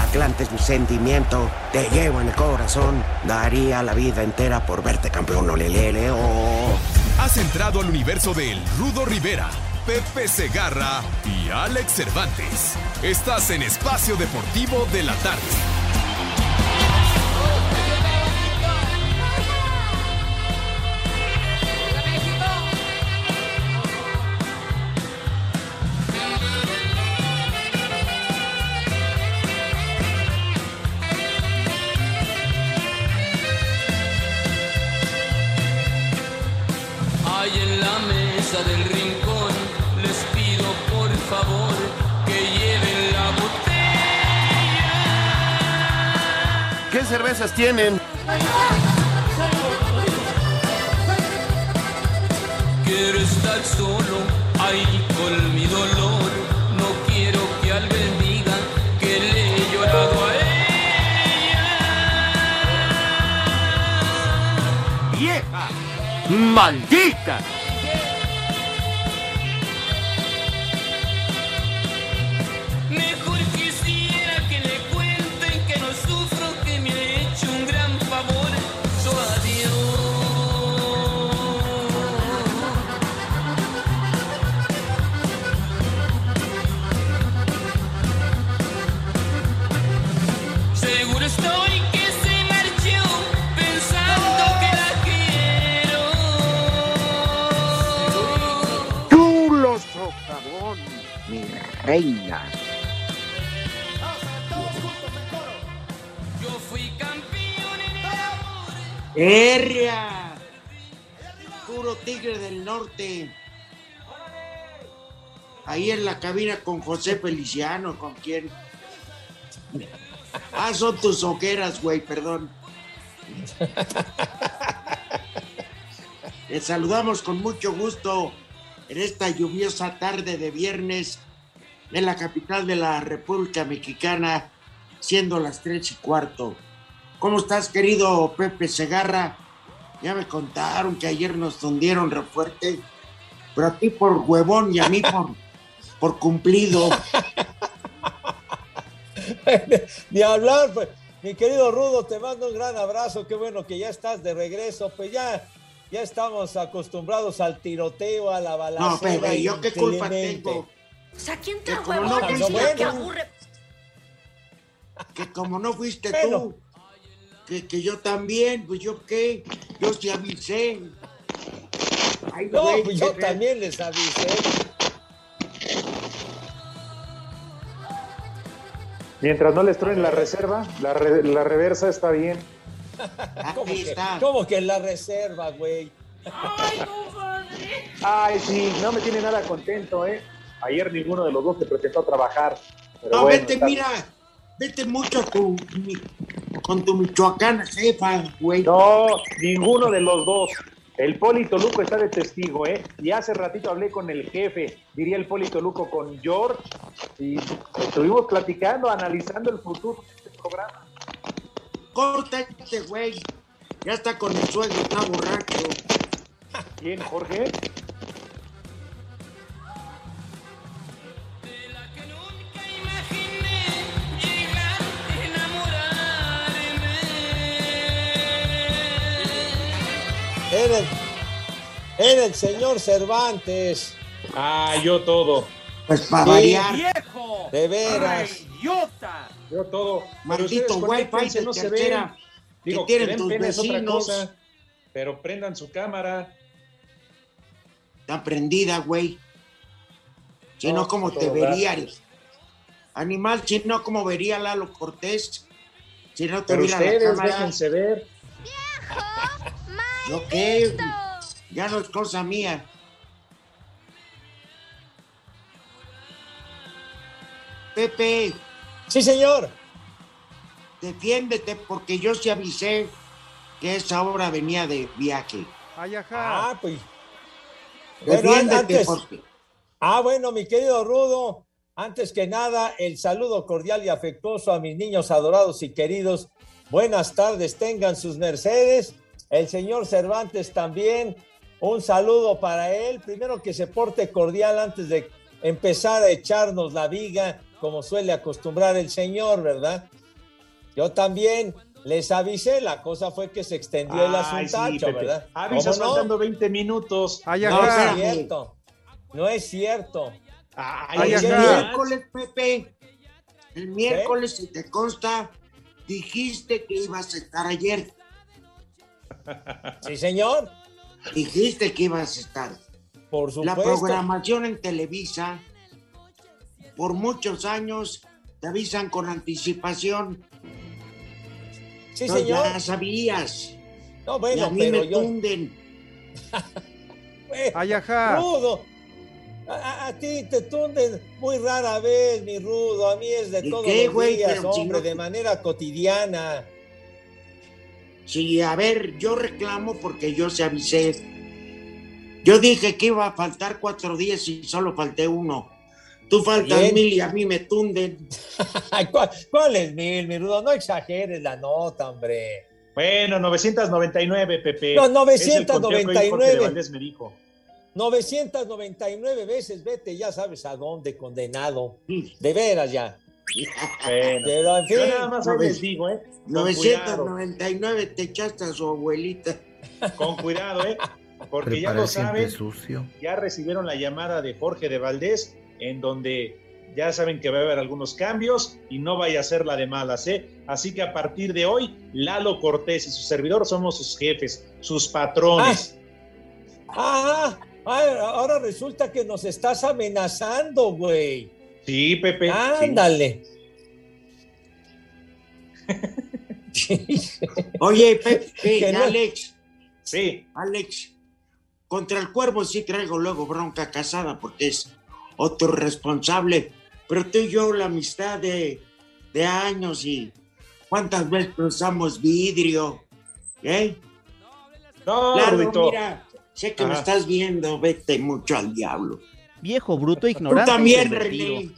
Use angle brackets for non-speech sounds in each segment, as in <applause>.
Atlante es mi sentimiento, te llevo en el corazón. Daría la vida entera por verte campeón, olelele, oh. Has entrado al universo de El Rudo Rivera, Pepe Segarra y Alex Cervantes. Estás en Espacio Deportivo de la Tarde. ¿Qué cervezas tienen? Quiero estar solo ahí con mi dolor. No quiero que alguien diga que le he llorado a ella. ¡Vieja! ¡Maldita! ¡Herria! Puro tigre del norte. Ahí en la cabina con José Feliciano, ¿con quién? Ah, son tus ojeras, güey, perdón. Les saludamos con mucho gusto en esta lluviosa tarde de viernes en la capital de la República Mexicana, siendo las tres y cuarto. ¿Cómo estás, querido Pepe Segarra? Ya me contaron que ayer nos tundieron re fuerte, pero a ti por huevón y a mí por, <laughs> por cumplido. <laughs> Ni hablar, pues. Mi querido Rudo, te mando un gran abrazo. Qué bueno que ya estás de regreso. Pues ya, ya estamos acostumbrados al tiroteo, a la balacera. No, Pepe, ¿yo qué culpa tengo? O sea, ¿quién te huevón? no diga que aburre. Que como no fuiste Bueno. tú, que, que yo también, pues yo qué, yo sí avisé. Ay, No, güey, pues yo también les avisé. Mientras no les truenen la reserva, la, re- la reversa está bien. <laughs> ¿Cómo que, está. cómo que en la reserva, güey? Ay, sí, no me tiene nada contento, ¿eh? Ayer ninguno de los dos se presentó a trabajar. Pero No, bueno, vete, está- mira, vete mucho a tu, mi- con tu michoacana jefa, güey. No, ninguno de los dos. El Polito Luco está de testigo, ¿eh? Y hace ratito hablé con el jefe, diría el Polito Luco, con George, y estuvimos platicando, analizando el futuro de este programa. Corta este güey. Ya está con el suegro, está borracho. ¿Quién, Jorge? Era el, era el señor Cervantes. Ah, yo todo. Pues para Sí. variar. ¡Viejo! De veras. ¡Idiota! Yo todo. Pero Maldito conéctense, de no se ven. Digo, que tienen tus otra vecinos. cosa, pero prendan su cámara. tan prendida, güey. Si no, No, como te vería. Animal, si no, como vería Lalo Cortés. Si no Pero tuviera la ustedes cámara. déjense ver. ¿Yo qué? Ya no es cosa mía. Pepe, Sí, señor. defiéndete porque yo sí avisé que esa hora venía de viaje. Ay, ajá. Ah, pues. Bueno, Defiéndete antes. porque... Ah, bueno, mi querido Rudo, antes que nada, el saludo cordial y afectuoso a mis niños adorados y queridos. Buenas tardes, tengan sus mercedes. El señor Cervantes también. Un saludo para él. Primero que se porte cordial antes de empezar a echarnos la viga, como suele acostumbrar el señor, ¿verdad? Yo también les avisé, la cosa fue que se extendió el Ay, sí, asuntacho, Pepe. ¿verdad? Avisas faltando 20 minutos. Ay, No es cierto. No es cierto. Ay, Ay, El miércoles, Pepe, el miércoles, si te consta, dijiste que ibas a estar ayer. Sí, señor. Dijiste que ibas a estar. Por La supuesto. programación en Televisa, por muchos años, te avisan con anticipación. Sí, Entonces, señor. Ya sabías. No, y bueno, a mí pero me yo. tunden. <laughs> Ay, ajá. Rudo. A, a- a ti te tunden muy rara vez, mi rudo. A mí es de ¿Y todos qué, los güey? días, si hombre, no- de manera cotidiana. Sí, a ver, yo reclamo porque yo se avisé. Yo dije que iba a faltar cuatro días y solo falté uno. Tú faltas Bien. mil y a mí me tunden. <laughs> ¿Cuál, cuál es mil, mi rudo? No exageres la nota, hombre. Bueno, 999, Pepe. No, Es el 999. Me dijo. 999 veces, vete, ya sabes a dónde, condenado. De veras ya. Bueno, Pero en fin. yo nada más les digo, ¿eh? Con cuidado, 999 te echaste a su abuelita. con cuidado, ¿eh? Porque ya lo saben, ya recibieron la llamada de Jorge de Valdés, en donde ya saben que va a haber algunos cambios y no vaya a ser la de malas, ¿eh? Así que a partir de hoy, Lalo Cortés y su servidor somos sus jefes, sus patrones. Ah, ah, ahora resulta que nos estás amenazando, güey. Sí, Pepe. sí. Ándale. <laughs> Oye, Pepe, <laughs> no- Alex, Sí, Alex, contra el cuervo sí traigo luego bronca casada porque es otro responsable. Pero tú y yo, la amistad de, de años y cuántas veces cruzamos vidrio, ¿eh? no, Claro, mira, sé que me estás viendo, vete mucho al diablo. Viejo, bruto, Tú ignorante. y también. René.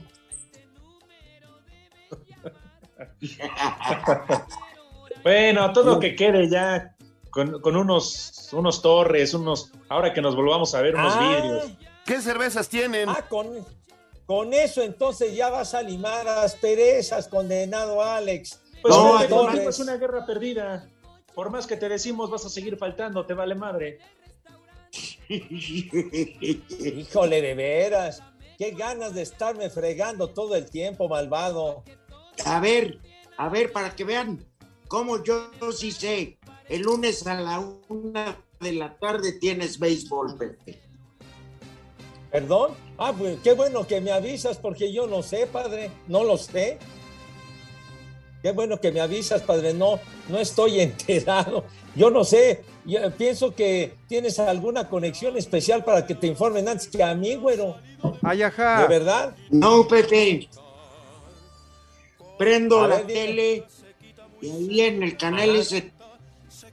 Bueno, todo lo que quede ya con, con unos, unos torres, unos, ahora que nos volvamos a ver, unos Ah, vidrios. ¿Qué cervezas tienen? Ah, con, con eso entonces ya vas a limar las perezas, condenado Alex. Pues No, contigo es una guerra perdida. Por más que te decimos, vas a seguir faltando, te vale madre. Híjole, de veras. Qué ganas de estarme fregando todo el tiempo, malvado. A ver, a ver, para que vean cómo yo sí sé. El lunes a la una de la tarde tienes béisbol, Pepe. ¿Perdón? Ah, pues qué bueno que me avisas porque yo no sé, padre. No lo sé. Qué bueno que me avisas, padre. No, no estoy <laughs> enterado. Yo no sé. Yo pienso que tienes alguna conexión especial para que te informen antes que a mí, güero. Ay, ¿De ajá. verdad? No, Pepe. Prendo A la ver, tele y ahí en el canal ese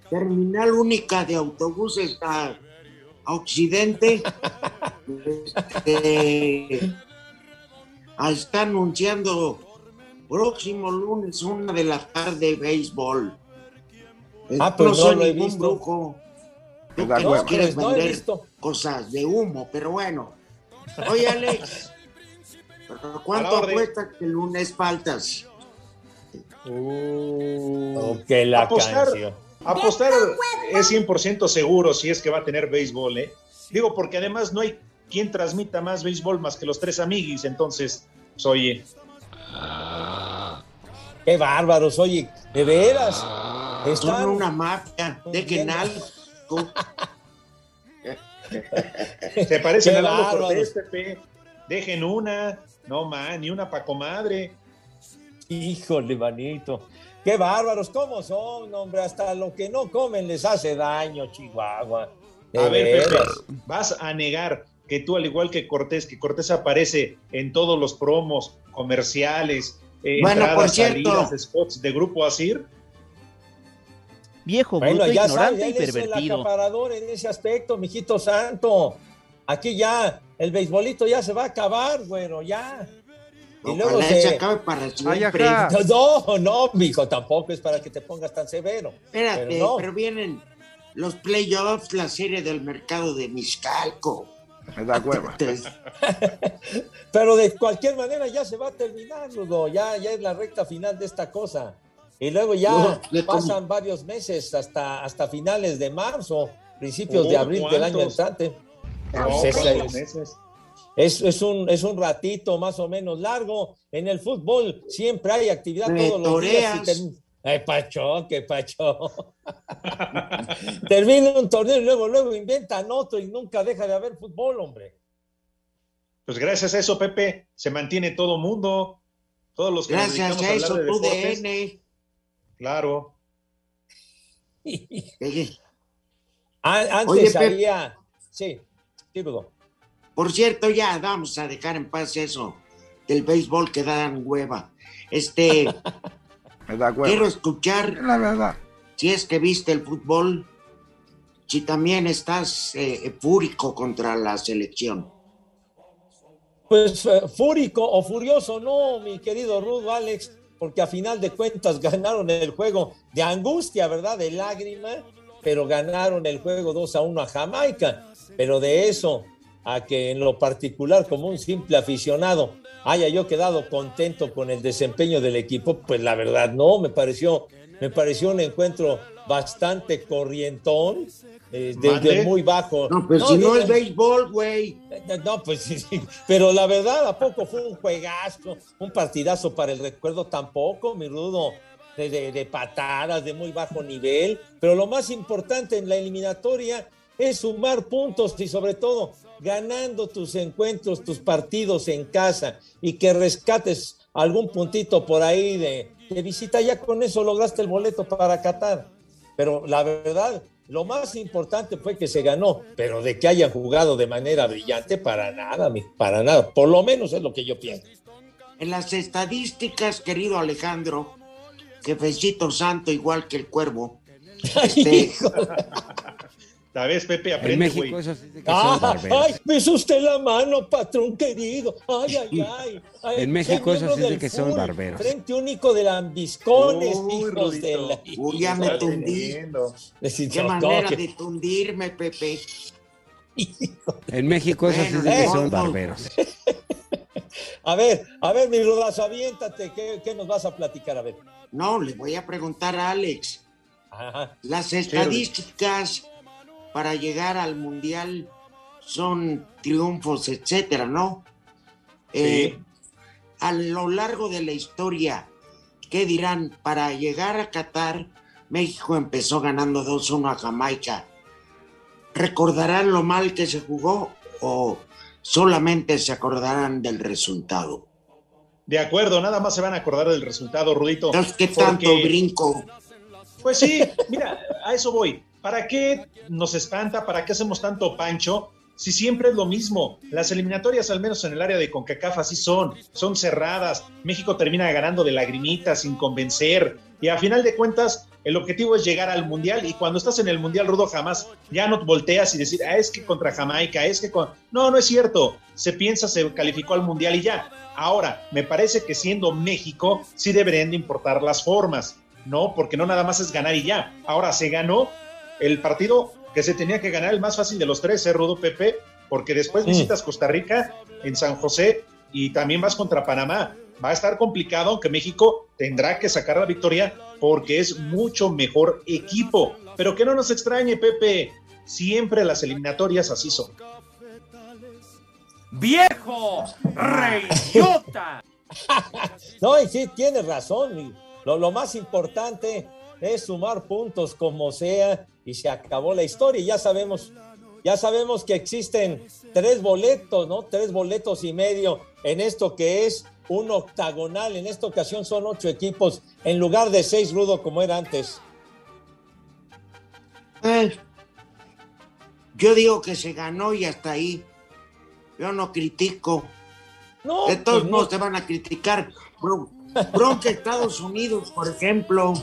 terminal única de autobuses a, a Occidente <laughs> este, está anunciando próximo lunes una de la tarde béisbol. Ah, pues no soy lo he ningún visto. brujo. Tú que No, nos quieres pues no vender visto. cosas de humo, pero bueno. Oye, Alex, ¿pero ¿cuánto apuesta que el lunes faltas? Oh, que la Apostar. canción. Apostar es 100% seguro si es que va a tener béisbol, ¿eh? Digo, porque además no hay quien transmita más béisbol más que los tres amiguis, entonces, pues, oye, Qué bárbaros, oye, de veras. Son Están, una mafia, dejen algo. <laughs> Se parecen a Lalo. Cortés, Pepe. Dejen una. No, man, ni una pa' comadre. Híjole, manito. Qué bárbaros, ¿cómo son, hombre? Hasta lo que no comen les hace daño, Chihuahua. De A ver, Pepe, vas a negar que tú, al igual que Cortés, que Cortés aparece en todos los promos, comerciales, eh, Bueno, entradas, por cierto. salidas, spots de Grupo Asir. Viejo, Bueno, bruto, ya ignorante sabes, y es el pervertido. acaparador en ese aspecto, mijito santo. Aquí ya, el beisbolito ya se va a acabar, bueno, ya. Y luego se... se acabe para ajá. No, no, mijo, tampoco es para que te pongas tan severo. Espérate, Pero pero, no. vienen los playoffs, la serie del mercado de Miscalco. Me da hueva. <laughs> Pero de cualquier manera ya se va a terminar, Ludo. Ya, ya es la recta final de esta cosa. Y luego ya No, ¿de pasan varios meses hasta, hasta finales de marzo, principios Oh, de abril del año entrante. No, es-. Es, es un, es un ratito más o menos largo. En el fútbol siempre hay actividad Me todos los días. y Ay, Pacho, qué Pacho. <laughs> Termina un torneo y luego, luego inventan otro y nunca deja de haber fútbol, hombre. Pues gracias a eso, Pepe, se mantiene todo mundo. Todos los que nos gracias dedicamos a hablar eso, de tu deportes. Claro. An- Antes Oye, había. Sí, sí, Ludo. Por cierto, ya vamos a dejar en paz eso del béisbol que dan hueva. Este, <laughs> Me da hueva. quiero escuchar La verdad. si es que viste el fútbol, si también estás eh, fúrico contra la selección. Pues eh, fúrico o furioso, no, mi querido Rudo Alex, porque a final de cuentas <laughs> ganaron el juego de angustia, ¿verdad? De lágrima, pero ganaron el juego 2 a 1 a Jamaica. Pero de eso a que en lo particular, como un simple aficionado, haya yo quedado contento con el desempeño del equipo, pues la verdad no, me pareció, me pareció un encuentro bastante corrientón, eh, de, Mande. de muy bajo. No, pues si no es béisbol, güey. no, pues sí, sí. Pero la verdad, ¿a poco fue un juegazo, un partidazo para el recuerdo? Tampoco, mi rudo, de, de- de patadas, de muy bajo nivel. Pero lo más importante en la eliminatoria es sumar puntos y sobre todo ganando tus encuentros, tus partidos en casa y que rescates algún puntito por ahí de, de visita. Ya con eso lograste el boleto para Qatar. Pero la verdad, lo más importante fue que se ganó, pero de que hayan jugado de manera brillante, para nada, para nada. Por lo menos es lo que yo pienso. En las estadísticas, querido Alejandro, jefecito santo igual que el cuervo, <laughs> este, La vez, Pepe, En aprende, México güey. eso sí es de que son Ah, barberos. ay, besó usted la mano, patrón querido. Ay, ay, ay. ay. <laughs> En México eso sí de que son barberos. Frente único de lambiscones, Uy, hijos de Rudito. la... Uy, ya me tundí. qué manera de tundirme, Pepe. En México eso sí es de que son no. barberos. <laughs> A ver, a ver, mi rudazo, aviéntate. ¿Qué, qué nos vas a platicar? A ver. No, le voy a preguntar a Alex. Ajá. Las estadísticas para llegar al mundial son triunfos, etcétera, ¿no? Eh, a lo largo de la historia, ¿qué dirán? Para llegar a Qatar, México empezó ganando 2-1 a Jamaica. ¿Recordarán lo mal que se jugó o solamente se acordarán del resultado? De acuerdo, nada más se van a acordar del resultado, Rudito. ¿qué porque- tanto brinco? Pues sí, mira, a eso voy. ¿Para qué nos espanta? ¿Para qué hacemos tanto pancho? Si siempre es lo mismo. Las eliminatorias, al menos en el área de CONCACAF, así son. Son cerradas. México termina ganando de lagrimita, sin convencer. Y a final de cuentas, el objetivo es llegar al Mundial. Y cuando estás en el Mundial, Rudo, jamás ya no volteas y decir, ah, es que contra Jamaica, es que con... No, no es cierto. Se piensa, se calificó al Mundial y ya. Ahora, me parece que siendo México, sí deberían de importar las formas. No, porque no nada más es ganar y ya. Ahora se ganó el partido que se tenía que ganar, el más fácil de los tres, ¿eh, Rudo Pepe? Porque después Mm. visitas Costa Rica en San José y también vas contra Panamá. Va a estar complicado, aunque México tendrá que sacar la victoria porque es mucho mejor equipo. Pero que no nos extrañe, Pepe. Siempre las eliminatorias así son. ¡Viejo! ¡Reyota! <laughs> No, y sí, tienes razón. Lo, lo más importante es sumar puntos como sea y se acabó la historia. Y ya sabemos Ya sabemos que existen tres boletos, ¿no? Tres boletos y medio en esto que es un octagonal. En esta ocasión son ocho equipos en lugar de seis, Rudo, como era antes. Eh, yo digo que se ganó y hasta ahí. Yo no critico. No, de todos pues modos no. te van a criticar. Bron- Bronca Estados Unidos, por ejemplo.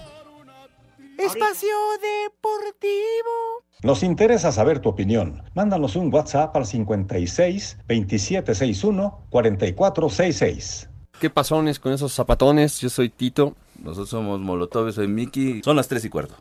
Espacio Deportivo. Nos interesa saber tu opinión. Mándanos un WhatsApp al 56 2761 4466. ¿Qué pasones con esos zapatones? Yo soy Tito. Nosotros somos Molotov, soy Miki. Son las tres y cuarto.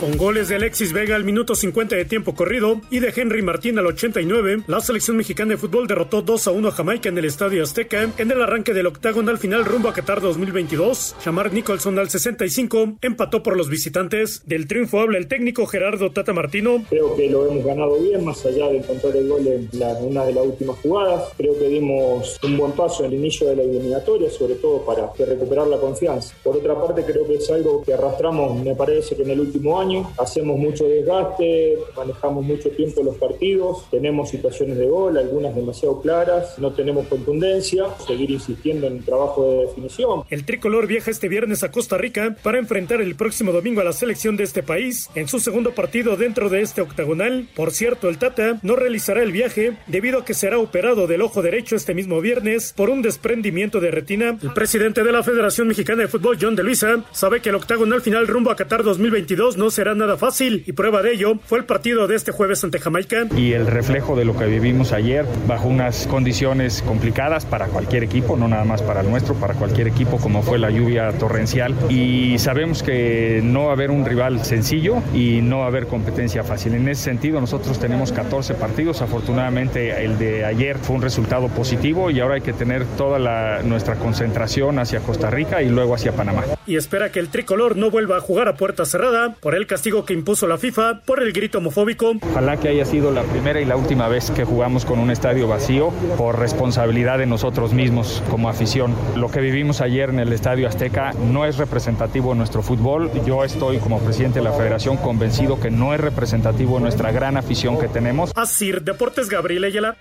Con goles de Alexis Vega al minuto 50 de tiempo corrido y de Henry Martín al 89, la selección mexicana de fútbol derrotó 2 a 1 a Jamaica en el Estadio Azteca en el arranque del octagonal final rumbo a Qatar 2022. Shamar Nicholson al 65 empató por los visitantes. Del triunfo habla el técnico Gerardo Tata Martino. Creo que lo hemos ganado bien, más allá de encontrar el gol en una de las últimas jugadas. Creo que dimos un buen paso en el inicio de la eliminatoria, sobre todo para recuperar la confianza. Por otra parte, creo que es algo que arrastramos, me parece que en el último año. Hacemos mucho desgaste, manejamos mucho tiempo los partidos, tenemos situaciones de gol, algunas demasiado claras, no tenemos contundencia. Seguir insistiendo en el trabajo de definición. El tricolor viaja este viernes a Costa Rica para enfrentar el próximo domingo a la selección de este país en su segundo partido dentro de este octagonal. Por cierto, el Tata no realizará el viaje debido a que será operado del ojo derecho este mismo viernes por un desprendimiento de retina. El presidente de la Federación Mexicana de Fútbol, John de Luisa, sabe que el octagonal final rumbo a Qatar 2022 no será nada fácil y prueba de ello fue el partido de este jueves ante Jamaica. y el reflejo de lo que vivimos ayer bajo unas condiciones complicadas para cualquier equipo, no nada más para el nuestro, para cualquier equipo como fue la lluvia torrencial y sabemos que no va a haber un rival sencillo y no va a haber competencia fácil. En ese sentido nosotros tenemos 14 partidos, afortunadamente el de ayer fue un resultado positivo y ahora hay que tener toda la- nuestra concentración hacia Costa Rica y luego hacia Panamá. y espera que el tricolor no vuelva a jugar a puerta cerrada por el castigo que impuso la FIFA por el grito homofóbico. Ojalá que haya sido la primera y la última vez que jugamos con un estadio vacío por responsabilidad de nosotros mismos como afición. Lo que vivimos ayer en el Estadio Azteca no es representativo de nuestro fútbol. Yo estoy como presidente de la federación convencido que no es representativo de nuestra gran afición que tenemos. Asir Deportes Gabriel Ayala.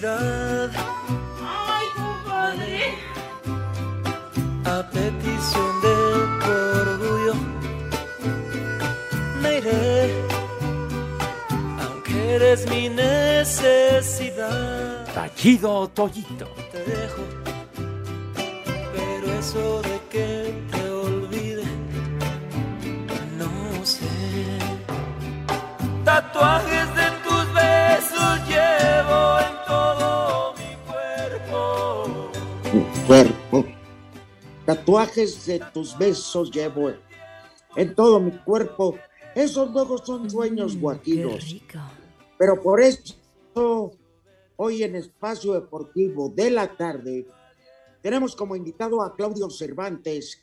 Felicidad. Ay, compadre. A petición de tu orgullo, me iré, aunque eres mi necesidad. Tallido Toyito. Te dejo, pero eso de que te olvide, no sé. Tatuajes Tatuajes de tus besos llevo en todo mi cuerpo. Esos luego son sueños guajiros. Pero por eso, hoy en Espacio Deportivo de la tarde, tenemos como invitado a Claudio Cervantes,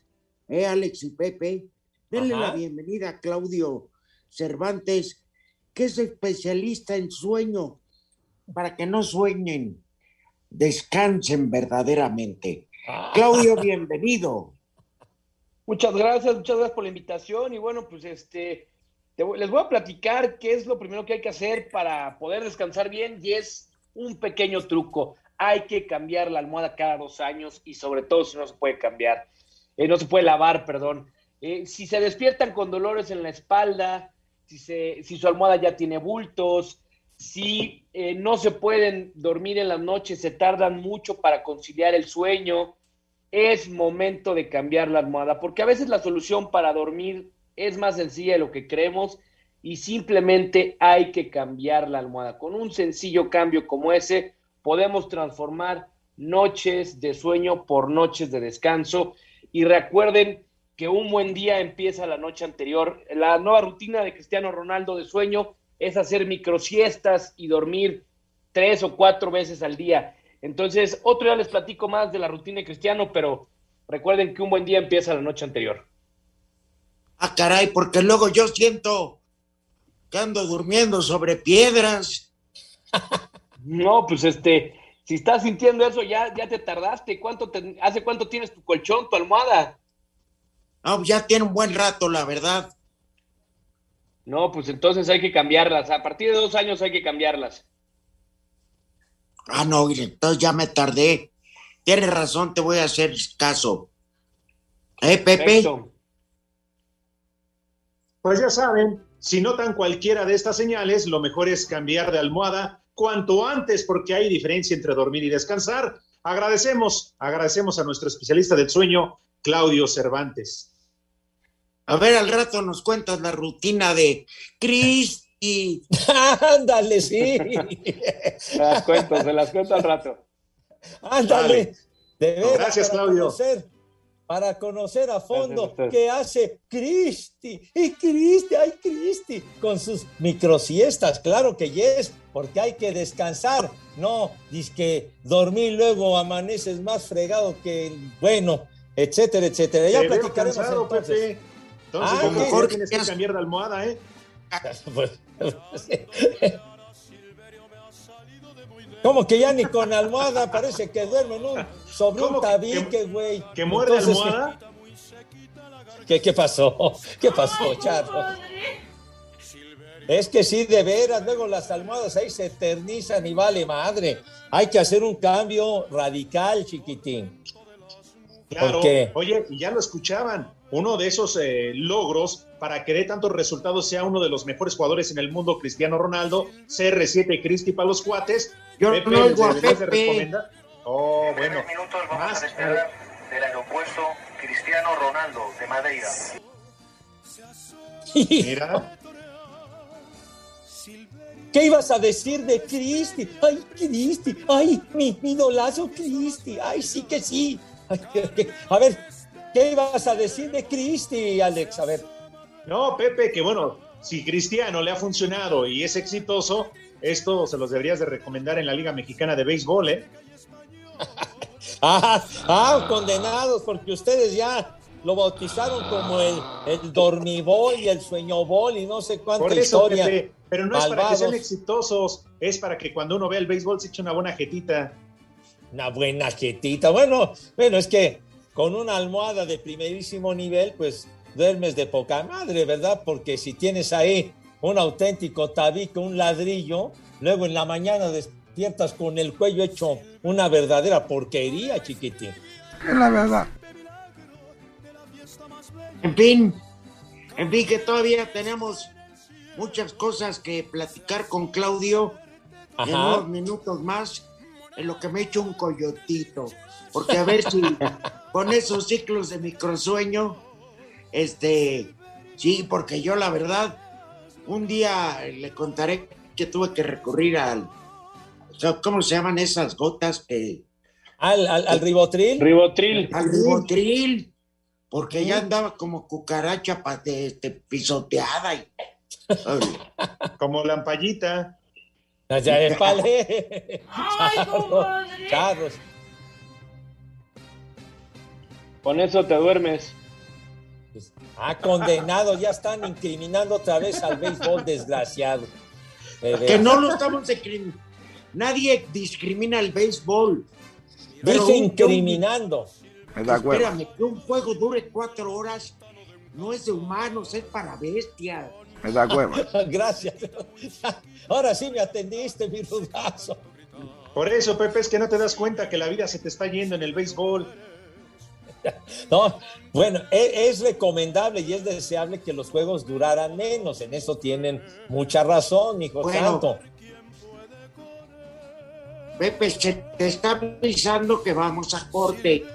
eh, Alex y Pepe. Denle Ajá. la bienvenida a Claudio Cervantes, que es especialista en sueño, para que no sueñen, descansen verdaderamente. Claudio, bienvenido. Muchas gracias, muchas gracias por la invitación y bueno, pues este, les voy a platicar qué es lo primero que hay que hacer para poder descansar bien y es un pequeño truco. Hay que cambiar la almohada cada dos años y sobre todo si no se puede cambiar, eh, no se puede lavar, perdón. Eh, si se despiertan con dolores en la espalda, si su almohada ya tiene bultos, si eh, no se pueden dormir en las noches, se tardan mucho para conciliar el sueño, es momento de cambiar la almohada, porque a veces la solución para dormir es más sencilla de lo que creemos y simplemente hay que cambiar la almohada. Con un sencillo cambio como ese, podemos transformar noches de sueño por noches de descanso. Y recuerden que un buen día empieza la noche anterior. La nueva rutina de Cristiano Ronaldo de sueño es hacer microsiestas y dormir tres o cuatro veces al día. Entonces, otro día les platico más de la rutina de Cristiano, pero recuerden que un buen día empieza la noche anterior. Ah, caray, porque luego yo siento que ando durmiendo sobre piedras. <laughs> No, pues este, si estás sintiendo eso, ya, ya te tardaste. ¿Cuánto te- ¿Hace cuánto tienes tu colchón, tu almohada? No, ya tiene un buen rato, la verdad. No, pues entonces hay que cambiarlas. A partir de dos años hay que cambiarlas. Ah, no, mire, entonces ya me tardé. Tienes razón, te voy a hacer caso. ¿Eh, Pepe? Perfecto. Pues ya saben, si notan cualquiera de estas señales, lo mejor es cambiar de almohada cuanto antes porque hay diferencia entre dormir y descansar. Agradecemos, agradecemos a nuestro especialista del sueño, Claudio Cervantes. A ver, al rato nos cuentas la rutina de Cristi. <laughs> Ándale, sí. Se <laughs> las cuento, se las cuento al rato. Ándale. De veras, Gracias, para Claudio. conocer- para conocer a fondo qué hace Cristi. Y Cristi, ay Cristi, con sus microsiestas. Claro que yes, porque hay que descansar. No, dice que dormir luego amaneces más fregado que, el- bueno, etcétera, etcétera. Ya Te veo platicaremos cansado, entonces. Pepe. Entonces, Ah, ¿qué? mejor tienes que cambiar de almohada, ¿eh? <laughs> Pues, <laughs> Como que ya ni con almohada parece que duermen un, sobre un ¿Cómo que- tabique, güey. ¿Que muerde Entonces, almohada? ¿Qué, qué pasó? ¿Qué pasó, Charro? Es que sí, de veras, luego las almohadas ahí se eternizan y vale madre. Hay que hacer un cambio radical, chiquitín. Claro. ¿Por qué? Oye, y ya lo escuchaban. Uno de esos eh, logros para que dé tantos resultados sea uno de los mejores jugadores en el mundo, Cristiano Ronaldo, CR7 Cristi para los cuates. Yo Pepe, no oigo a deberías de Pepe. recomendar. Oh, bueno. minutos vamos Más, a despegar del aeropuerto Cristiano Ronaldo de Madeira. Mira. ¿Qué ibas a decir de Cristi? Ay, Cristi, ay, mi, mi idolazo Cristi, ay, sí que sí. Ay, A ver, ¿qué ibas a decir de Cristi, Alex? A ver. No, Pepe, que bueno, si Cristiano le ha funcionado y es exitoso, esto se los deberías de recomendar en la Liga Mexicana de Béisbol, ¿eh? <laughs> Ah, ah, condenados, porque ustedes ya lo bautizaron como el, el dormibol y el sueñobol y no sé cuánta Por eso, historia. Pepe, pero no es para que sean exitosos, es para que cuando uno vea el béisbol se eche una buena jetita. Una buena jetita. Bueno, bueno, es que con una almohada de primerísimo nivel, pues duermes de poca madre, ¿verdad? Porque si tienes ahí un auténtico tabique, un ladrillo, luego en la mañana despiertas con el cuello hecho una verdadera porquería, chiquitín. Es la verdad. En fin, en fin, que todavía tenemos muchas cosas que platicar con Claudio en unos minutos más, en lo que me echo un coyotito. Porque a ver si con esos ciclos de microsueño, este, sí, porque yo la verdad, un día le contaré que tuve que recurrir al, ¿cómo se llaman esas gotas que... Al, al, al ribotril. Ribotril. Al ribotril, porque ya andaba como cucaracha este, pisoteada. Y, Como lampallita. Ya de pale. <laughs> Con eso te duermes. Ah, condenado, ya están incriminando otra vez al béisbol desgraciado. De que no lo estamos discriminando. Nadie discrimina el béisbol. Un- incriminando. Me da cuenta. Espérame, que un juego dure cuatro horas no es de humanos, es para bestias. Me da cuenta. <laughs> Gracias. Ahora sí me atendiste, mi rudazo. Por eso, Pepe, es que no te das cuenta que la vida se te está yendo en el béisbol. <laughs> No, bueno, e- es, recomendable y es deseable que los juegos duraran menos. En eso tienen mucha razón, hijo Bueno. santo. Pepe, se te está avisando que vamos a corte.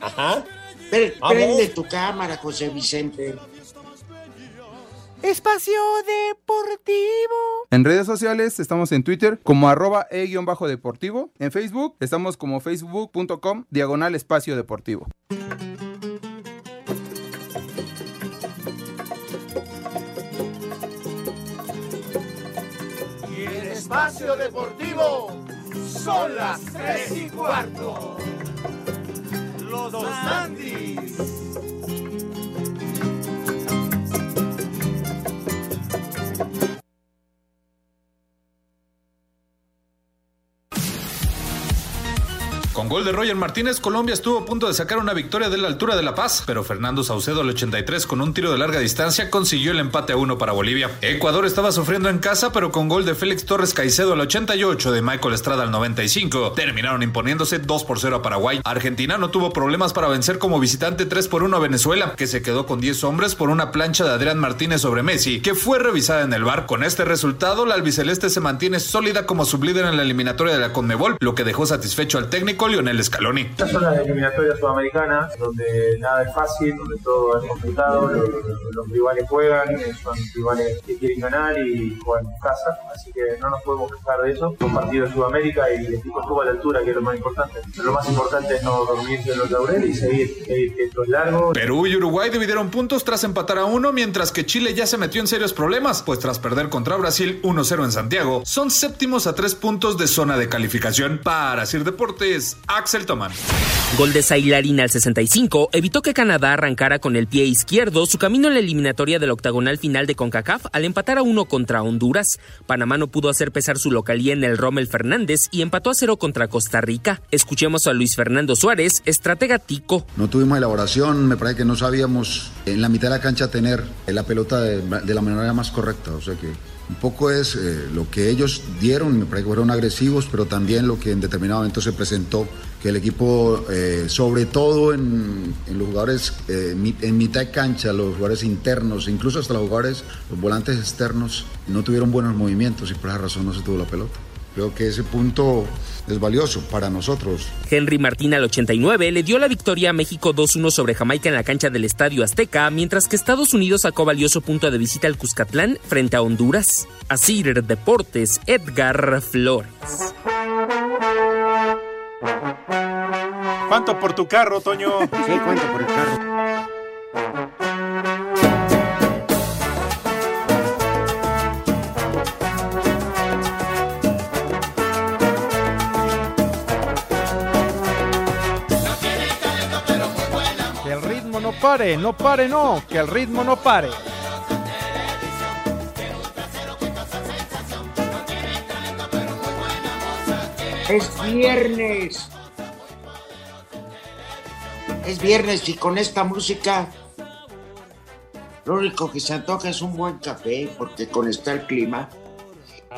Ajá. Prende tu cámara, José Vicente. Espacio Deportivo. En redes sociales estamos en Twitter como arroba e-deportivo. En Facebook estamos como facebook.com diagonal espacio deportivo. Y en Espacio Deportivo son las tres y cuarto. Los dos Andis. Con gol de Roger Martínez, Colombia estuvo a punto de sacar una victoria de la altura de La Paz, pero Fernando Saucedo al 83 con un tiro de larga distancia consiguió el empate a uno para Bolivia. Ecuador estaba sufriendo en casa, pero con gol de Félix Torres Caicedo al 88 de Michael Estrada al 95, terminaron imponiéndose 2 por 0 a Paraguay. Argentina no tuvo problemas para vencer como visitante 3 por 1 a Venezuela, que se quedó con 10 hombres por una plancha de Adrián Martínez sobre Messi, que fue revisada en el bar. Con este resultado, la albiceleste se mantiene sólida como sublíder en la eliminatoria de la Conmebol, lo que dejó satisfecho al técnico Lionel Scaloni. Estas son las eliminatorias sudamericanas, donde nada es fácil, donde todo es complicado, los, los rivales juegan, eh, son rivales que quieren ganar y juegan en casa, así que no nos podemos quejar de eso. Un partido de Sudamérica y el equipo estuvo a la altura, que es lo más importante. Pero lo más importante es no dormirse en los laureles y seguir, seguir, que esto es largo. Perú y Uruguay dividieron puntos tras empatar a uno, mientras que Chile ya se metió en serios problemas, pues tras perder contra Brasil 1-0 en Santiago, son séptimos a tres puntos de zona de calificación. Para Sir Deportes, Axel Tomán. Gol de Sailarin al 65 evitó que Canadá arrancara con el pie izquierdo su camino en la eliminatoria del octagonal final de CONCACAF al empatar a uno contra Honduras. Panamá no pudo hacer pesar su localía en el Rommel Fernández y empató a cero contra Costa Rica. Escuchemos a Luis Fernando Suárez, estratega tico. No tuvimos elaboración, me parece que no sabíamos en la mitad de la cancha tener la pelota de, de la manera más correcta, o sea que un poco es eh, lo que ellos dieron, me parece que fueron agresivos, pero también lo que en determinado momento se presentó, que el equipo, eh, sobre todo en, los jugadores eh, en mitad de cancha, los jugadores internos, incluso hasta los jugadores, los volantes externos, no tuvieron buenos movimientos y por esa razón no se tuvo la pelota. Creo que ese punto es valioso para nosotros. Henry Martín al 89 le dio la victoria a México 2-1 sobre Jamaica en la cancha del Estadio Azteca, mientras que Estados Unidos sacó valioso punto de visita al Cuscatlán frente a Honduras. Asir Deportes, Edgar Flores. ¿Cuánto por tu carro, Toño? Sí, cuánto por el carro. Pare, no pare, no, que el ritmo no pare. Es viernes. Es viernes y con esta música lo único que se antoja es un buen café porque con está el clima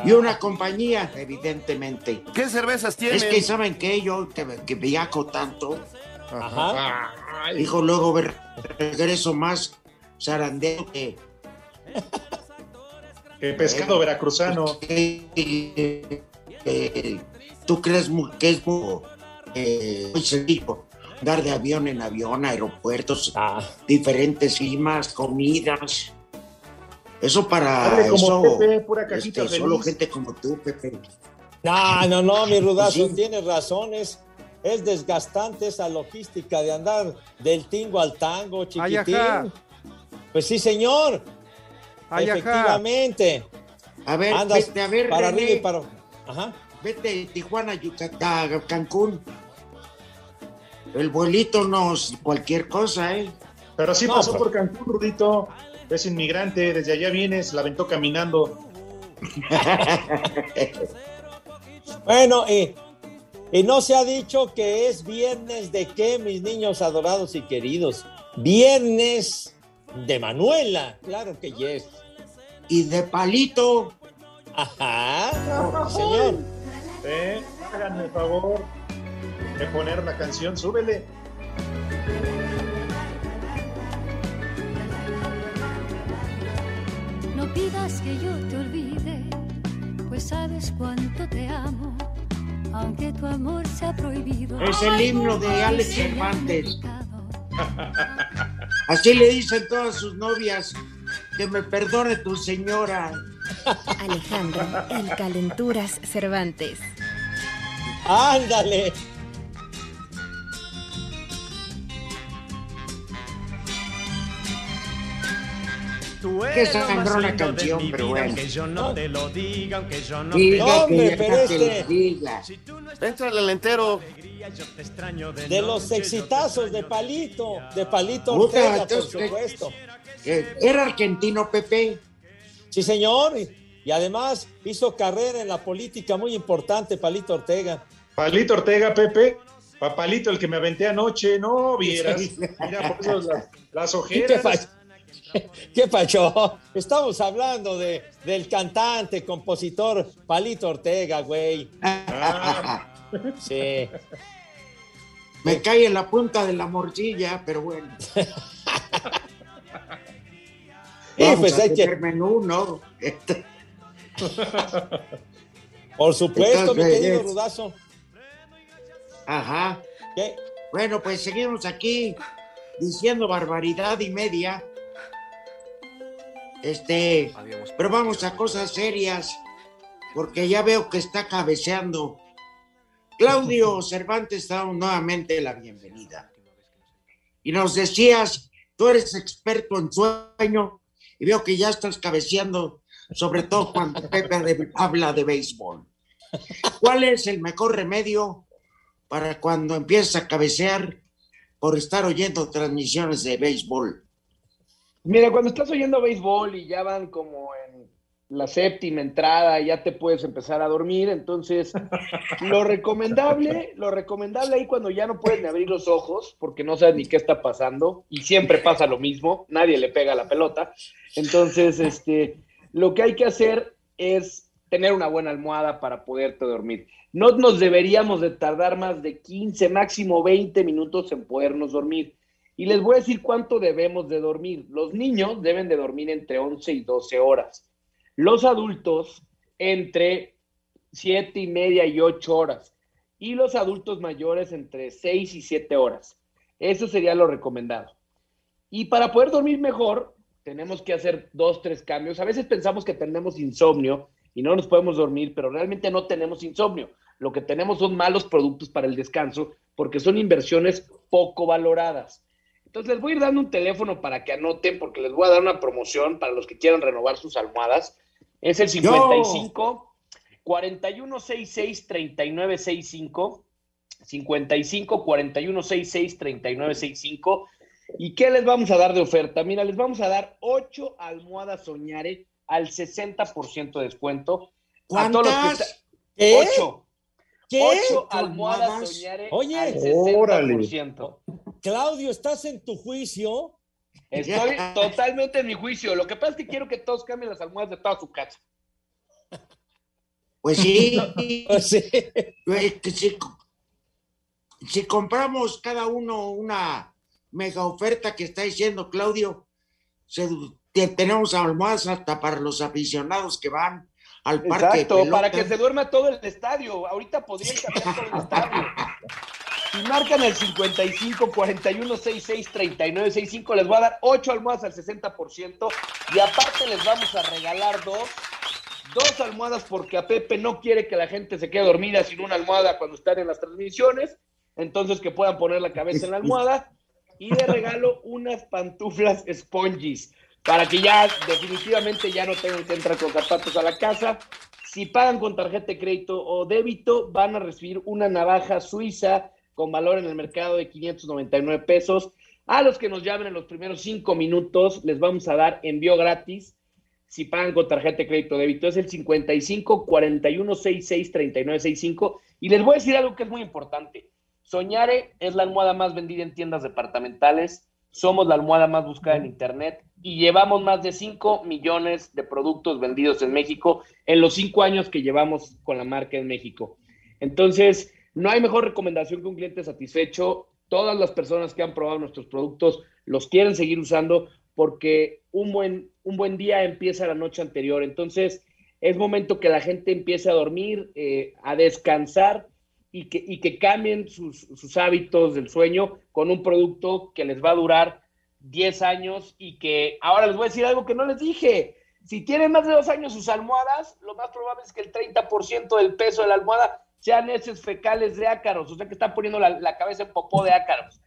y una compañía, evidentemente. ¿Qué cervezas tienen? Es que saben que yo que, que viajo tanto, Ajá. dijo luego ver- regreso más zarandeo que Que pescado veracruzano. eh, eh, tú crees que es muy, eh, muy sencillo dar de avión en avión, aeropuertos, Ah. diferentes climas, comidas. Eso para Hable como eso, Pepe, pura cajita este, solo gente como tú, Pepe. No, no, no, mi rudazo, Sí. tienes razón, es, es desgastante esa logística de andar del tingo al tango, chiquitín. Pues sí, señor. Ay, ajá. Efectivamente. A ver, Andas vete, a ver, para René. arriba y para... Ajá. Vete de Tijuana, Yucatán, a Cancún. El vuelito no es cualquier cosa, ¿eh? Pero sí No, pasó pero- por Cancún, Rudito. Es inmigrante, desde allá vienes, la aventó caminando. <laughs> Bueno, y, y no se ha dicho que es viernes de qué, mis niños adorados y queridos. Viernes de Manuela, claro que yes. Y de palito. Ajá, señor. ¿Eh? Háganme el favor de poner la canción, súbele. No pidas que yo te olvide, pues sabes cuánto te amo, aunque tu amor sea prohibido. Es el himno de Alex Cervantes. Así le dicen todas sus novias. Que me perdone tu señora. Alejandro, el Calenturas Cervantes. Ándale. Tú Qué eres lo más sangrona canción, pero vida, bueno. Aunque yo no te lo diga, aunque yo no Diga te que hombre, ya pero te este- diga. Entrale al entero. De los exitazos de Palito, de Palito Ortega, por entonces, ¿qué? supuesto. Eh, Era argentino, Pepe. Sí, señor. Y, además hizo carrera en la política muy importante, Palito Ortega. Palito Ortega, Pepe. Papalito, el que me aventé anoche, no vieras. Mira, por eso las, <laughs> las ¿Qué, ojeras. ¿Qué pacho? Estamos hablando de, del cantante, compositor Palito Ortega, güey. Ah. Sí. Me cae en la punta de la morcilla, pero bueno. Sí, <laughs> Vamos pues a hay que- tener menú, ¿no? <laughs> Por supuesto, mi querido es- Rudazo. Ajá. ¿Qué? Bueno, pues seguimos aquí diciendo barbaridad y media. Este, pero vamos a cosas serias, porque ya veo que está cabeceando. Claudio <laughs> Cervantes, te damos nuevamente la bienvenida. Y nos decías, tú eres experto en sueño, y veo que ya estás cabeceando, sobre todo cuando Pepe de- <laughs> habla de béisbol. ¿Cuál es el mejor remedio para cuando empiezas a cabecear por estar oyendo transmisiones de béisbol? Mira, cuando estás oyendo béisbol y ya van como en la séptima entrada, ya te puedes empezar a dormir. Entonces, <laughs> lo recomendable, lo recomendable ahí cuando ya no puedes ni abrir los ojos, porque no sabes ni qué está pasando, y siempre pasa lo mismo, nadie le pega la pelota. Entonces, este, lo que hay que hacer es tener una buena almohada para poderte dormir. No nos deberíamos de tardar más de 15, máximo 20 minutos en podernos dormir. Y les voy a decir cuánto debemos de dormir. Los niños deben de dormir entre 11 y 12 horas. Los adultos entre 7 y media y 8 horas. Y los adultos mayores entre 6 y 7 horas. Eso sería lo recomendado. Y para poder dormir mejor, tenemos que hacer dos, tres cambios. A veces pensamos que tenemos insomnio y no nos podemos dormir, pero realmente no tenemos insomnio. Lo que tenemos son malos productos para el descanso porque son inversiones poco valoradas. Entonces les voy a ir dando un teléfono para que anoten porque les voy a dar una promoción para los que quieran renovar sus almohadas. Es el 55 4166 3965 55 4166 3965 ¿Y qué les vamos a dar de oferta? Mira, les vamos a dar 8 almohadas Soñare al 60% de descuento. ¿Cuántas? está- ¿Qué? Ocho. ¿Qué? Ocho almohadas almohadas? Soñare Oye. al 60%. Claudio, ¿estás en tu juicio? Estoy totalmente en mi juicio. Lo que pasa es que quiero que todos cambien las almohadas de toda su casa. Pues sí. <laughs> Sí. Eh, que si, si compramos cada uno una mega oferta que está diciendo Claudio, se- tenemos almohadas hasta para los aficionados que van al parque. de Exacto, para que se duerma todo el estadio. Ahorita podrían cambiar todo el estadio. <laughs> Y marcan el 55 41 66 39 65. Les voy a dar 8 almohadas al 60%. Y aparte les vamos a regalar dos. Dos almohadas porque a Pepe no quiere que la gente se quede dormida sin una almohada cuando están en las transmisiones. Entonces que puedan poner la cabeza en la almohada. Y de regalo unas pantuflas spongies para que ya definitivamente ya no tengan que entrar con zapatos a la casa. Si pagan con tarjeta de crédito o débito, van a recibir una navaja suiza con valor en el mercado de 599 pesos. A los que nos llamen en los primeros cinco minutos, les vamos a dar envío gratis. Si pagan con tarjeta de crédito débito, es el 55 41 66 39 65. Y les voy a decir algo que es muy importante. Soñare es la almohada más vendida en tiendas departamentales. Somos la almohada más buscada en Internet y llevamos más de 5 millones de productos vendidos en México en los 5 años que llevamos con la marca en México. Entonces, no hay mejor recomendación que un cliente satisfecho. Todas las personas que han probado nuestros productos los quieren seguir usando porque un buen, un buen día empieza la noche anterior. Entonces, es momento que la gente empiece a dormir, eh, a descansar y que, y que cambien sus, sus hábitos del sueño con un producto que les va a durar 10 años y que ahora les voy a decir algo que no les dije. Si tienen más de dos años sus almohadas, lo más probable es que el 30% del peso de la almohada sean heces fecales de ácaros, o sea que están poniendo la, la cabeza en popó de ácaros.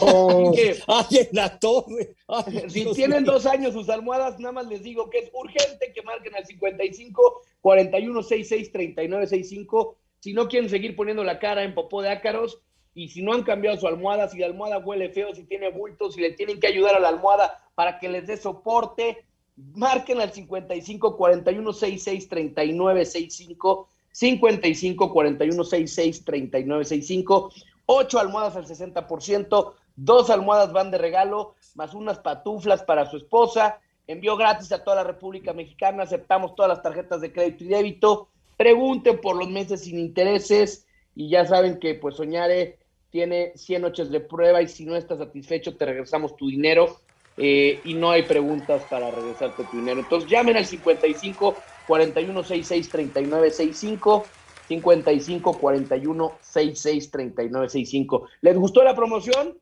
Oh. Así que, ¡Ay, en la torre! Ay, si Dios tienen dos años sus almohadas, nada más les digo que es urgente que marquen al 55 41 66 39 65. Si no quieren seguir poniendo la cara en popó de ácaros y si no han cambiado su almohada, si la almohada huele feo, si tiene bultos, si le tienen que ayudar a la almohada para que les dé soporte, marquen al 55 41 66 39 65. 55 41 66 39 65 ocho almohadas al 60%, dos almohadas van de regalo, más unas patuflas para su esposa, envío gratis a toda la República Mexicana, aceptamos todas las tarjetas de crédito y débito, pregunten por los meses sin intereses y ya saben que pues Soñare tiene 100 noches de prueba y si no estás satisfecho te regresamos tu dinero eh, y no hay preguntas para regresarte tu dinero. Entonces llamen al 55 41 66 39 65 55 41 66 39 65. ¿Les gustó la promoción?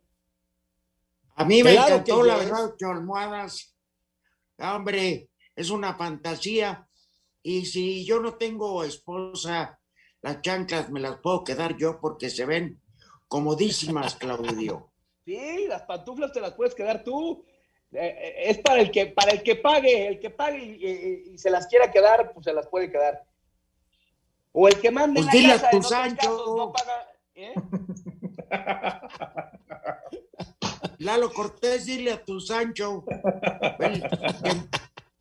A mí me Claro encantó, la verdad, ocho almohadas. Hombre, es una fantasía. Y si yo no tengo esposa, las chanclas me las puedo quedar yo porque se ven comodísimas, <laughs> Claudio. Sí, las pantuflas te las puedes quedar tú. Eh, eh, es para el que para el que pague, el que pague y, y- y se las quiera quedar, pues se las puede quedar. O el que mande Pues la dile a casa, tu en otros Sancho. casos no paga, ¿eh? <laughs> Lalo Cortés, dile a tu Sancho. Ven, quien,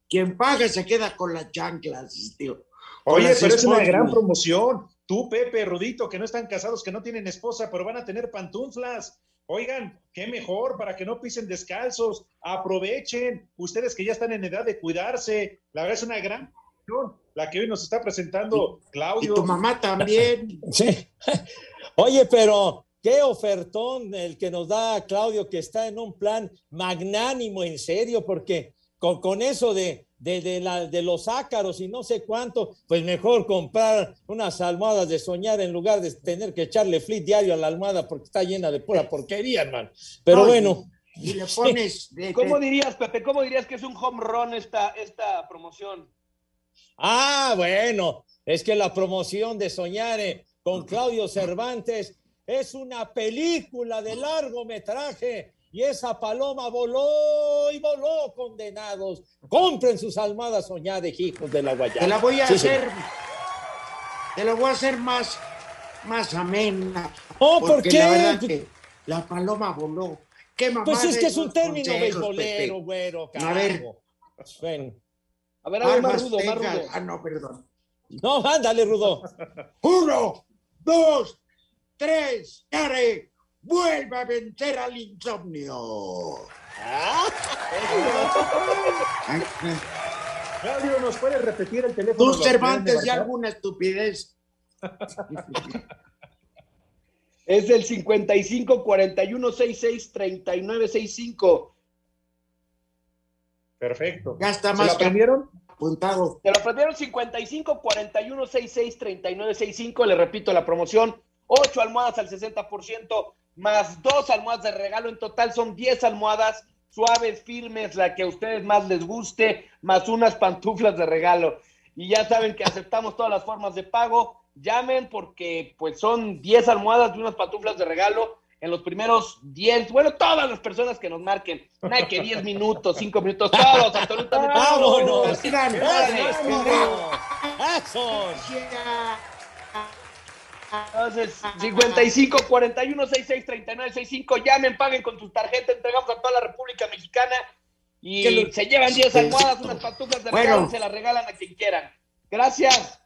quien paga se queda con las chanclas, tío. Oye, las pero es una gran promoción. Tú, Pepe, Rudito, que no están casados, que no tienen esposa, pero van a tener pantuflas. Oigan, qué mejor para que no pisen descalzos. Aprovechen. Ustedes que ya están en edad de cuidarse. La verdad es una gran la que hoy nos está presentando Claudio. Y tu mamá también. <laughs> Sí. Oye, pero qué ofertón el que nos da Claudio, que está en un plan magnánimo, en serio, porque con, con eso de, de, de la- de los ácaros y no sé cuánto, pues mejor comprar unas almohadas de soñar en lugar de tener que echarle flit diario a la almohada porque está llena de pura porquería, hermano. Pero bueno. Y le pones. <laughs> de- ¿Cómo de- dirías, Pepe? ¿Cómo dirías que es un home run esta, esta promoción? Ah, bueno, es que la promoción de Soñare con Claudio Cervantes es una película de largometraje y esa paloma voló y voló, condenados. Compren sus almohadas Soñare, hijos de la Guayana. Te la voy a Sí, hacer. señor. Te la voy a hacer más, más amena. Oh, ¿por porque qué? La verdad que la paloma voló. ¿Qué mamá Pues es que es un término consejos, beisbolero, Pepe? güero, A ver. carajo. Bueno. A ver, a ver, más rudo, más rudo. Ah, no, perdón. No, ándale, Rudo. <laughs> Uno, dos, tres, ¡Yare! ¡Vuelve a vencer al insomnio! Claudio, ¿nos puedes repetir el teléfono? Tú, ¿Lo Cervantes, pueden y marcar? alguna estupidez. Es el 55 41 66 39 65. Perfecto. Ya está ¿Se más lo aprendieron? apuntado. Te lo aprendieron 55 41 66 39 65. Le repito la promoción: 8 almohadas al 60%, más 2 almohadas de regalo. En total son 10 almohadas suaves, firmes, la que a ustedes más les guste, más unas pantuflas de regalo. Y ya saben que aceptamos todas las formas de pago. Llamen porque pues son 10 almohadas y unas pantuflas de regalo en los primeros 10, bueno, todas las personas que nos marquen. Nada que 10 minutos, 5 minutos, todos, absolutamente todos. ¡Vámonos! ¡Eso! ¡Eso! Entonces, 55 41 66 39 65, llamen, paguen con sus tarjetas, entregamos a toda la República Mexicana y Que lo- se llevan 10 almohadas, unas pantuflas de Bueno. regalo, se las regalan a quien quieran. Gracias.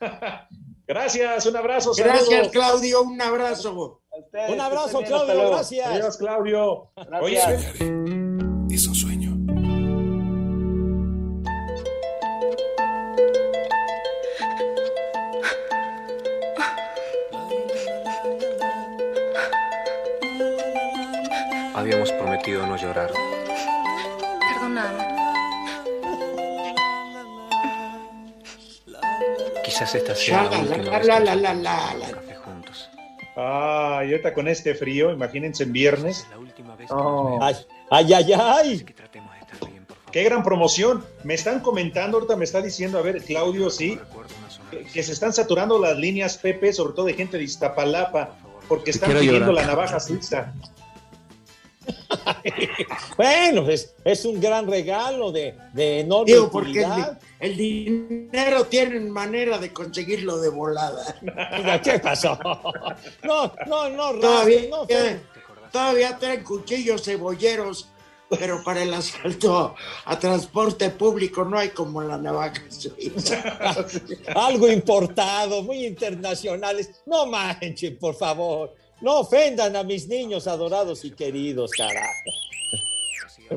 <laughs> Gracias, un abrazo. Gracias. Claudio. Un abrazo. Ustedes, Un abrazo, Claudio, gracias. Adiós, Claudio. Gracias. Prometido no llorar. Perdóname. Quizás esta sea la La, última la, vez la, que la, nos la, tomemos la, un la. café juntos. Ay, ahorita con este frío, imagínense en viernes. La última vez que Oh, ¡Ay, ay, ay! ay. que tratemos de estar bien, por favor. qué gran promoción. Me están comentando, ahorita me está diciendo, a ver, Claudio, sí, que, se están saturando las líneas Pepe, sobre todo de gente de Iztapalapa, porque están pidiendo la navaja suiza. <laughs> Bueno, pues es un gran regalo de, de enorme Digo, porque el, dinero tienen manera de conseguirlo de volada. ¿Qué pasó? No, no, no, Todavía, no, todavía traen cuchillos cebolleros, pero para el asalto a transporte público no hay como la navaja suiza. <laughs> algo importado, muy internacionales. No manchen, por favor. No ofendan a mis niños adorados y queridos, carajo.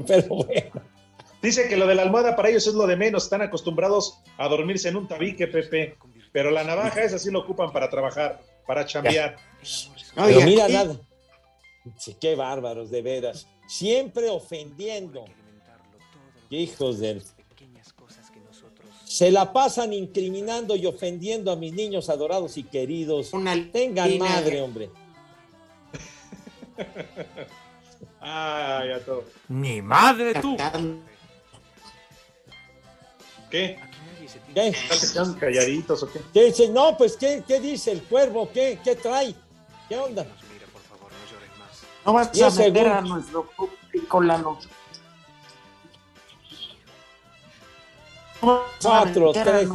Pero bueno. Dice que lo de la almohada para ellos es lo de menos, están acostumbrados a dormirse en un tabique, Pepe. Pero la navaja esa sí lo ocupan para trabajar, para chambear. Pero mira nada. Sí, qué bárbaros, de veras. Siempre ofendiendo. Hijos de... Se la pasan incriminando y ofendiendo a mis niños adorados y queridos. Tengan línea madre, hombre. Ay, ¡Mi madre tú! ¿Qué? ¿Qué? ¿Están calladitos o qué? Dice? No, pues, ¿qué, qué dice el cuervo? ¿Qué, ¿Qué trae? ¿Qué onda? No más. No vas a nuestro público la noche. 4, 3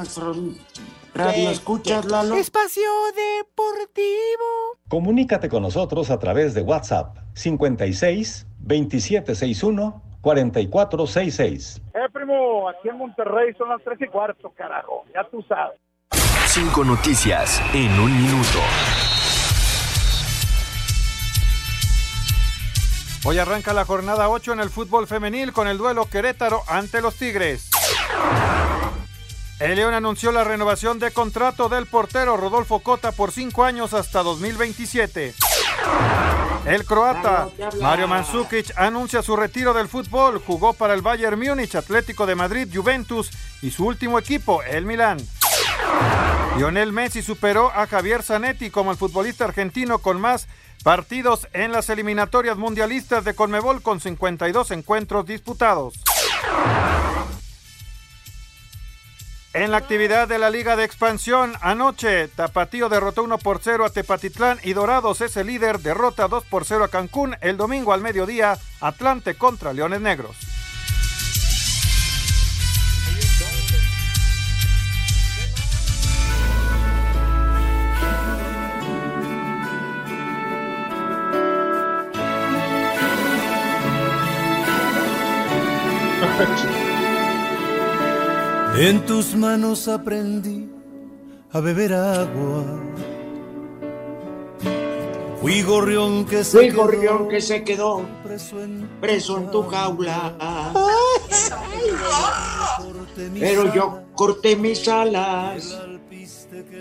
radio escuchas, Lalo. Espacio Deportivo. Comunícate con nosotros a través de WhatsApp 56 2761 4466. Eh, primo, aquí en Monterrey son las tres y cuarto, carajo. Ya tú sabes. Cinco noticias en un minuto. Hoy arranca la jornada 8 en el fútbol femenil con el duelo Querétaro ante los Tigres. El León anunció la renovación de contrato del portero Rodolfo Cota por cinco años hasta 2027. El croata Mario Mandzukic anuncia su retiro del fútbol. Jugó para el Bayern Múnich, Atlético de Madrid, Juventus y su último equipo, el Milán. Lionel Messi superó a Javier Zanetti como el futbolista argentino con más partidos en las eliminatorias mundialistas de Conmebol con 52 encuentros disputados. En la actividad de la Liga de Expansión, anoche Tapatío derrotó 1 por 0 a Tepatitlán y Dorados es el líder, derrota 2 por 0 a Cancún. El domingo al mediodía, Atlante contra Leones Negros. <laughs> En tus manos aprendí a beber agua. Fui gorrión que se Fui quedó gorrión que se quedó preso en, preso en tu jaula. Pero yo corté mis alas.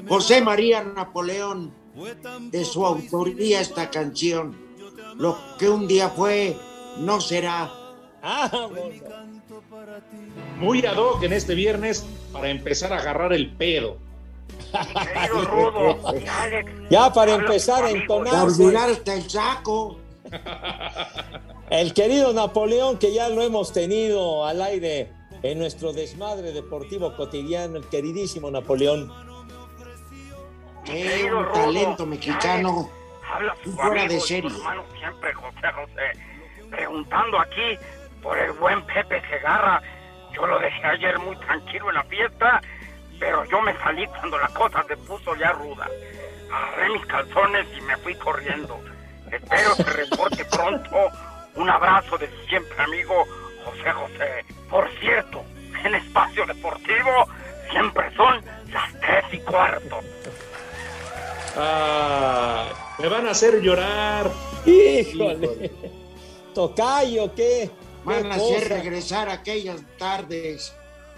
José María Napoleón, de su autoría esta canción. Lo que un día fue, no será. Muy ad hoc en este viernes para empezar a agarrar el pedo. <laughs> Ya para empezar a hasta el saco. El querido Napoleón, que ya lo hemos tenido al aire en nuestro desmadre deportivo cotidiano, el queridísimo Napoleón. Eh, un talento mexicano. Habla Fuera amigo de serie. hermano siempre, José José. Preguntando aquí por el buen Pepe Segarra. Yo lo dejé ayer muy tranquilo en la fiesta, pero yo me salí cuando la cosa se puso ya ruda. Agarré mis calzones y me fui corriendo. Espero que reporte pronto. Un abrazo de su siempre amigo José José. Por cierto, en Espacio Deportivo siempre son las tres y cuarto. Ah, me van a hacer llorar. Híjole. Tocayo, ¿qué? Van ¿Qué a hacer regresar aquellas tardes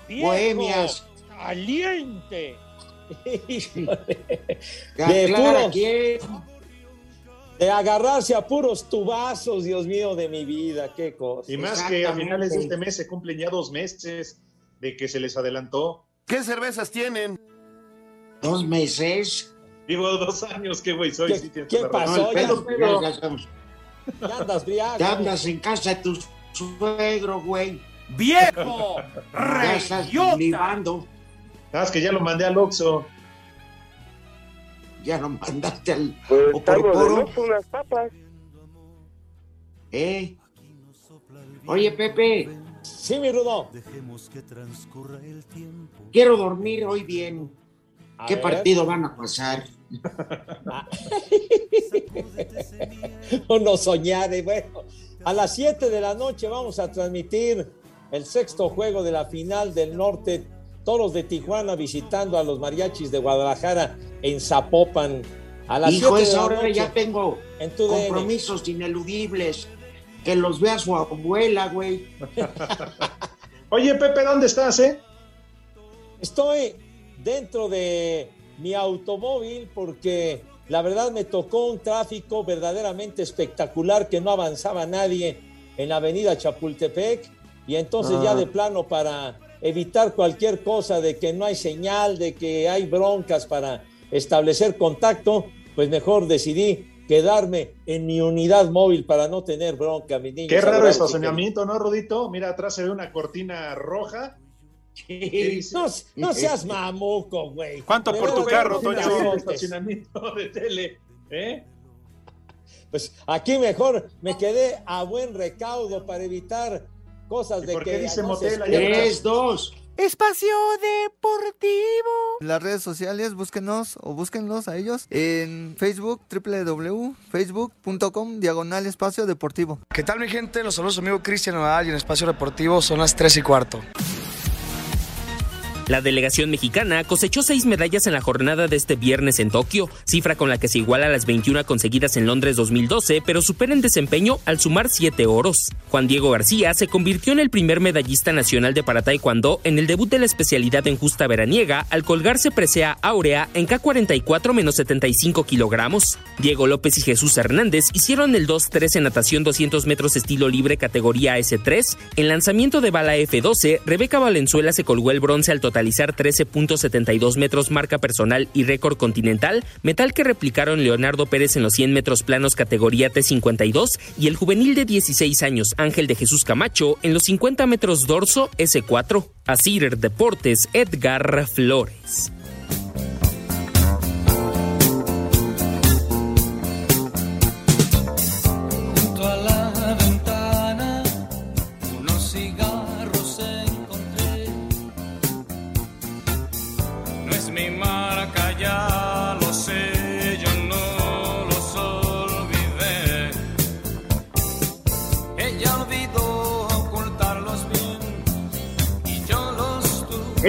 Viejo, bohemias. Caliente. Híjole. ¿Que De puros- quién? De agarrarse a puros tubazos, Dios mío, de mi vida, qué cosa. Y más que a finales de este mes se cumplen ya dos meses de que se les adelantó. ¿Qué cervezas tienen? Dos meses. Digo, dos años, qué güey soy. ¿Qué- sí qué pasó? razón. Ya- Pero, pero, ya, andas ya andas en casa de tu suegro, güey. ¡Viejo! <laughs> Ya estás ¡Reyota! libando. Ah, es que ya lo mandé al Oxxo. Ya lo mandaste al Pues lujo unas papas. ¿Eh? Oye, Pepe, Sí, mi Rudo. Dejemos que transcurra el tiempo. quiero dormir hoy bien. A ¿Qué ver. partido van a pasar? <laughs> <laughs> no soñare. Bueno, a las 7 de la noche vamos a transmitir el sexto juego de la final del norte. Toros de Tijuana visitando a los mariachis de Guadalajara en Zapopan. A las Hijo, siete de esa la hora noche, ya tengo en tu DN. compromisos ineludibles. Que los vea su abuela, güey. <laughs> Oye, Pepe, ¿dónde estás, eh? Estoy dentro de mi automóvil porque la verdad me tocó un tráfico verdaderamente espectacular que no avanzaba nadie en la avenida Chapultepec y entonces Ah. ya de plano para evitar cualquier cosa de que no hay señal, de que hay broncas para establecer contacto, pues mejor decidí quedarme en mi unidad móvil para no tener bronca, mis niños. Qué raro estacionamiento, ¿no, Rodito? Mira, atrás se ve una cortina roja. No, no seas mamuco, güey. ¿Cuánto por tu carro, Toño? estacionamiento de tele, ¿eh? Pues aquí mejor me quedé a buen recaudo para evitar cosas de por que qué dice no motel atrás? dos. Espacio Deportivo. Las redes sociales, búsquenos o búsquenlos a ellos en Facebook, www.facebook.com, diagonal espacio deportivo. ¿Qué tal mi gente? Los saludos su amigo Cristian Nadal y en Espacio Deportivo son las 3 y cuarto. La delegación mexicana cosechó seis medallas en la jornada de este viernes en Tokio, cifra con la que se iguala a las 21 conseguidas en Londres 2012, pero supera en desempeño al sumar siete oros. Juan Diego García se convirtió en el primer medallista nacional de para taekwondo en el debut de la especialidad en justa veraniega al colgarse presea áurea en K44 menos 75 kilogramos. Diego López y Jesús Hernández hicieron el 2-3 en natación 200 metros estilo libre categoría S3. En lanzamiento de bala F12, Rebeca Valenzuela se colgó el bronce al totalizar 13.72 metros marca personal y récord continental, metal que replicaron Leonardo Pérez en los 100 metros planos categoría T52 y el juvenil de 16 años Ángel de Jesús Camacho en los 50 metros dorso S4. Asir Deportes Edgar Flores.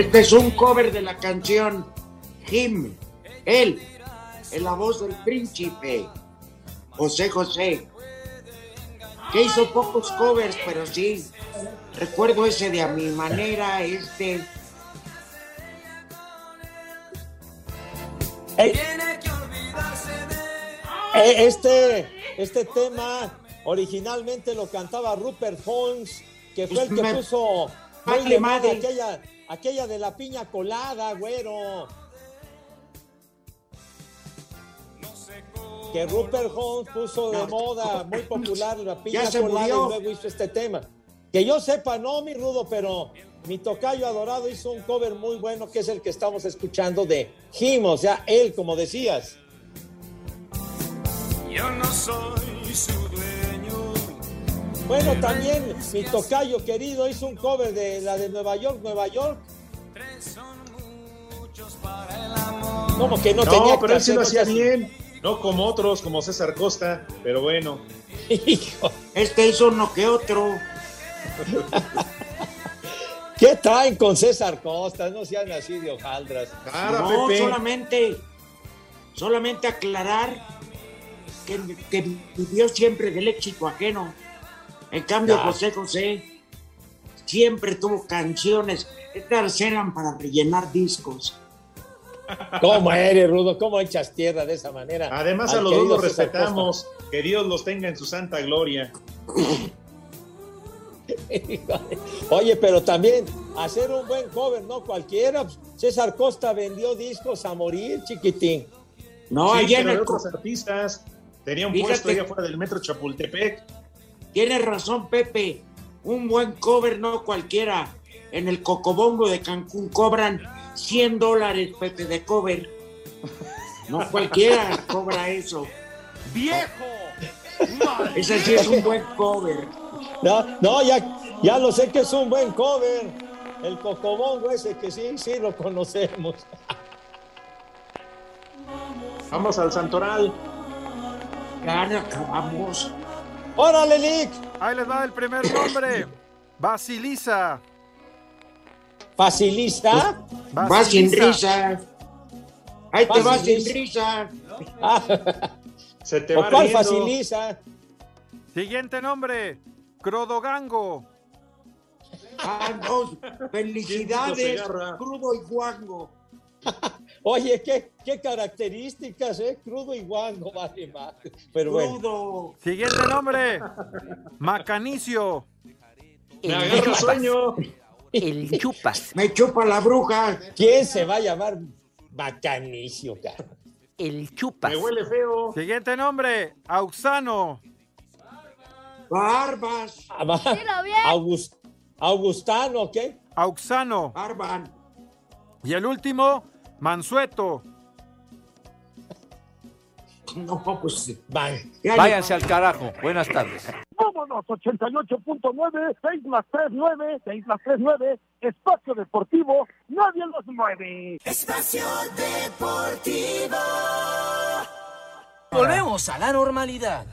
Este es un cover de la canción Him. Él, en la voz del príncipe, José José, que hizo pocos covers, pero sí. Recuerdo ese de a mi manera, este. Eh, Este, este tema originalmente lo cantaba Rupert Holmes, que fue el que puso moda madre. aquella, aquella de la piña colada, güero. Que Rupert Holmes puso de moda, muy popular, la piña colada, murió. y luego hizo este tema. Que yo sepa, no, mi rudo, pero mi tocayo adorado hizo un cover muy bueno, que es el que estamos escuchando de Him, o sea, él, como decías. Yo no soy su. Bueno, también mi tocayo querido hizo un cover de la de Nueva York, Nueva York. Como que no, No, tenía pero él sí lo hacía bien. No como otros, como César Costa, pero bueno. <laughs> Este hizo uno que otro. <laughs> ¿Qué traen con César Costa? No sean así de hojaldras. no, solamente, solamente aclarar que, que vivió siempre del éxito ajeno. En cambio. José José siempre tuvo canciones. Estas eran para rellenar discos. ¿Cómo eres, Rudo? ¿Cómo echas tierra de esa manera? Además, al a los dos los Costa? respetamos. Que Dios los tenga en su santa gloria. <laughs> Oye, pero también hacer un buen cover, no cualquiera. César Costa vendió discos a morir, chiquitín. No, sí, allá en pero el de co- otros artistas. Tenía un Fíjate. puesto allá afuera del metro Chapultepec. Tienes razón, Pepe. Un buen cover, no cualquiera. En el Cocobongo de Cancún cobran 100 dólares, Pepe, de cover. No cualquiera cobra eso. ¡Viejo! Ese sí es un buen cover. No, no, ya, ya lo sé que es un buen cover. El cocobongo ese que sí, sí lo conocemos. Vamos al Santoral. Ya acabamos. ¡Órale, Lick! Ahí les va el primer nombre. <coughs> Basilisa. ¿Facilista? Va sin risa. Ahí te vas sin risa. Se te ¿O va cuál riendo. faciliza? Siguiente nombre, Crodogango. Ah, no. <laughs> Felicidades, crudo y guango. <laughs> Oye, ¿qué, qué características, ¿eh? Crudo y guango, <laughs> vale más. Pero bueno. Crudo. Siguiente nombre, Macanicio. Me agarra sueño. El chupas. Me chupa la bruja. ¿Quién se va a llamar Bacanicio, cara? El chupas. Me huele feo. Siguiente nombre, Auxano. Barbas. Va. August- Augustano, ¿qué? Auxano. Barban. Y el último, Mansueto. No, pues. Van. ya Váyanse al carajo. Buenas tardes. Vámonos, 88.9, 6 más 3, 9, 6 más 3, 9, espacio deportivo, nadie los mueve. Espacio Deportivo. Volvemos a la normalidad.